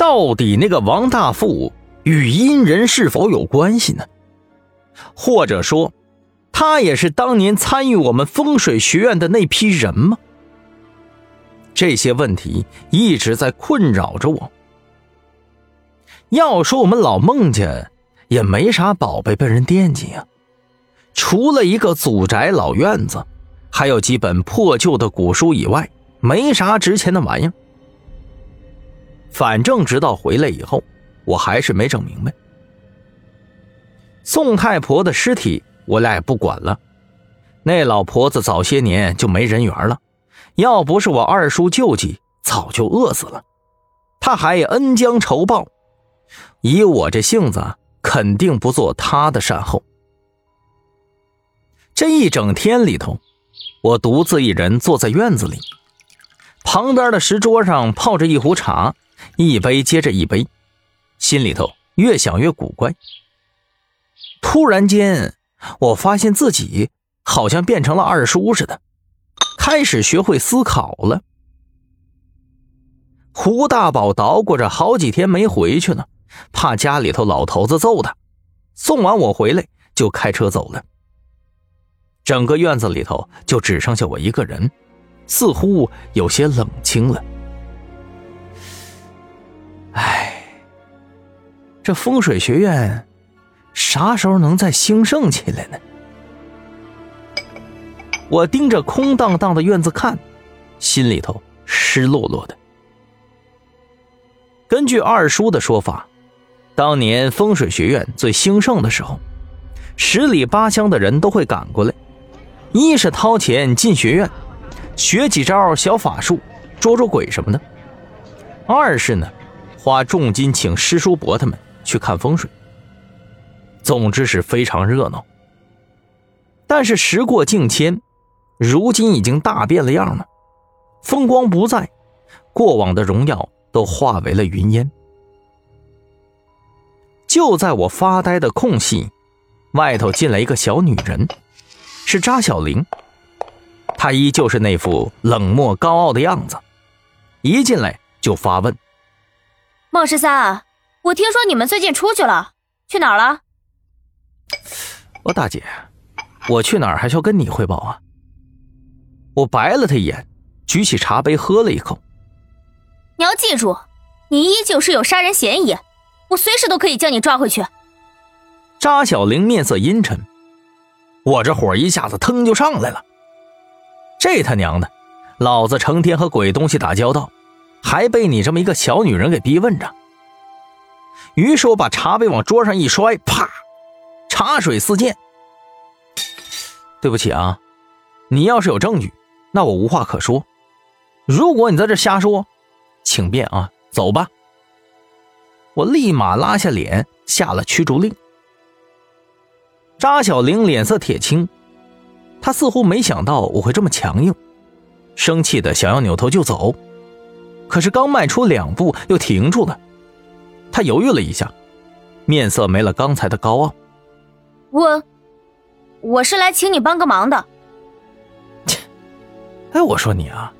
到底那个王大富与阴人是否有关系呢？或者说，他也是当年参与我们风水学院的那批人吗？这些问题一直在困扰着我。要说我们老孟家也没啥宝贝被人惦记呀，除了一个祖宅老院子，还有几本破旧的古书以外，没啥值钱的玩意儿。反正直到回来以后，我还是没整明白。宋太婆的尸体我俩也不管了，那老婆子早些年就没人缘了，要不是我二叔救济，早就饿死了。他还恩将仇报。以我这性子，肯定不做他的善后。这一整天里头，我独自一人坐在院子里，旁边的石桌上泡着一壶茶，一杯接着一杯，心里头越想越古怪。突然间，我发现自己好像变成了二叔似的，开始学会思考了。胡大宝捣鼓着好几天没回去了。怕家里头老头子揍他，送完我回来就开车走了。整个院子里头就只剩下我一个人，似乎有些冷清了。这风水学院啥时候能再兴盛起来呢？我盯着空荡荡的院子看，心里头湿落落的。根据二叔的说法。当年风水学院最兴盛的时候，十里八乡的人都会赶过来，一是掏钱进学院，学几招小法术，捉捉鬼什么的；二是呢，花重金请师叔伯他们去看风水。总之是非常热闹。但是时过境迁，如今已经大变了样了，风光不再，过往的荣耀都化为了云烟。就在我发呆的空隙，外头进来一个小女人，是扎小玲。她依旧是那副冷漠高傲的样子，一进来就发问：“孟十三，我听说你们最近出去了，去哪儿了？”“我大姐，我去哪儿还需要跟你汇报啊？”我白了他一眼，举起茶杯喝了一口。“你要记住，你依旧是有杀人嫌疑。”我随时都可以将你抓回去。扎小玲面色阴沉，我这火一下子腾就上来了。这他娘的，老子成天和鬼东西打交道，还被你这么一个小女人给逼问着。于是我把茶杯往桌上一摔，啪，茶水四溅。对不起啊，你要是有证据，那我无话可说；如果你在这瞎说，请便啊，走吧。我立马拉下脸，下了驱逐令。扎小玲脸色铁青，她似乎没想到我会这么强硬，生气的想要扭头就走，可是刚迈出两步又停住了。她犹豫了一下，面色没了刚才的高傲。我，我是来请你帮个忙的。切，哎，我说你啊，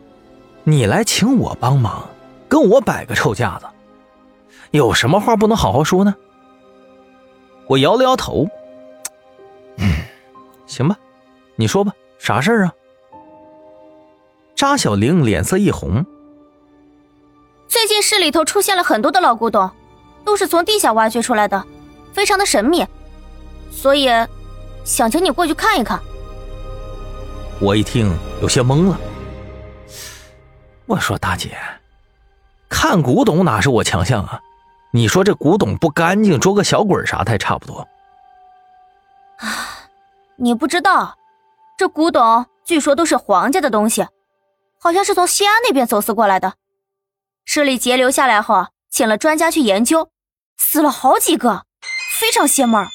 你来请我帮忙，跟我摆个臭架子。有什么话不能好好说呢？我摇了摇头。嗯，行吧，你说吧，啥事儿啊？扎小玲脸色一红。最近市里头出现了很多的老古董，都是从地下挖掘出来的，非常的神秘，所以想请你过去看一看。我一听有些懵了。我说大姐，看古董哪是我强项啊？你说这古董不干净，捉个小鬼啥的还差不多。啊，你不知道，这古董据说都是皇家的东西，好像是从西安那边走私过来的。市里截留下来后，请了专家去研究，死了好几个，非常邪门。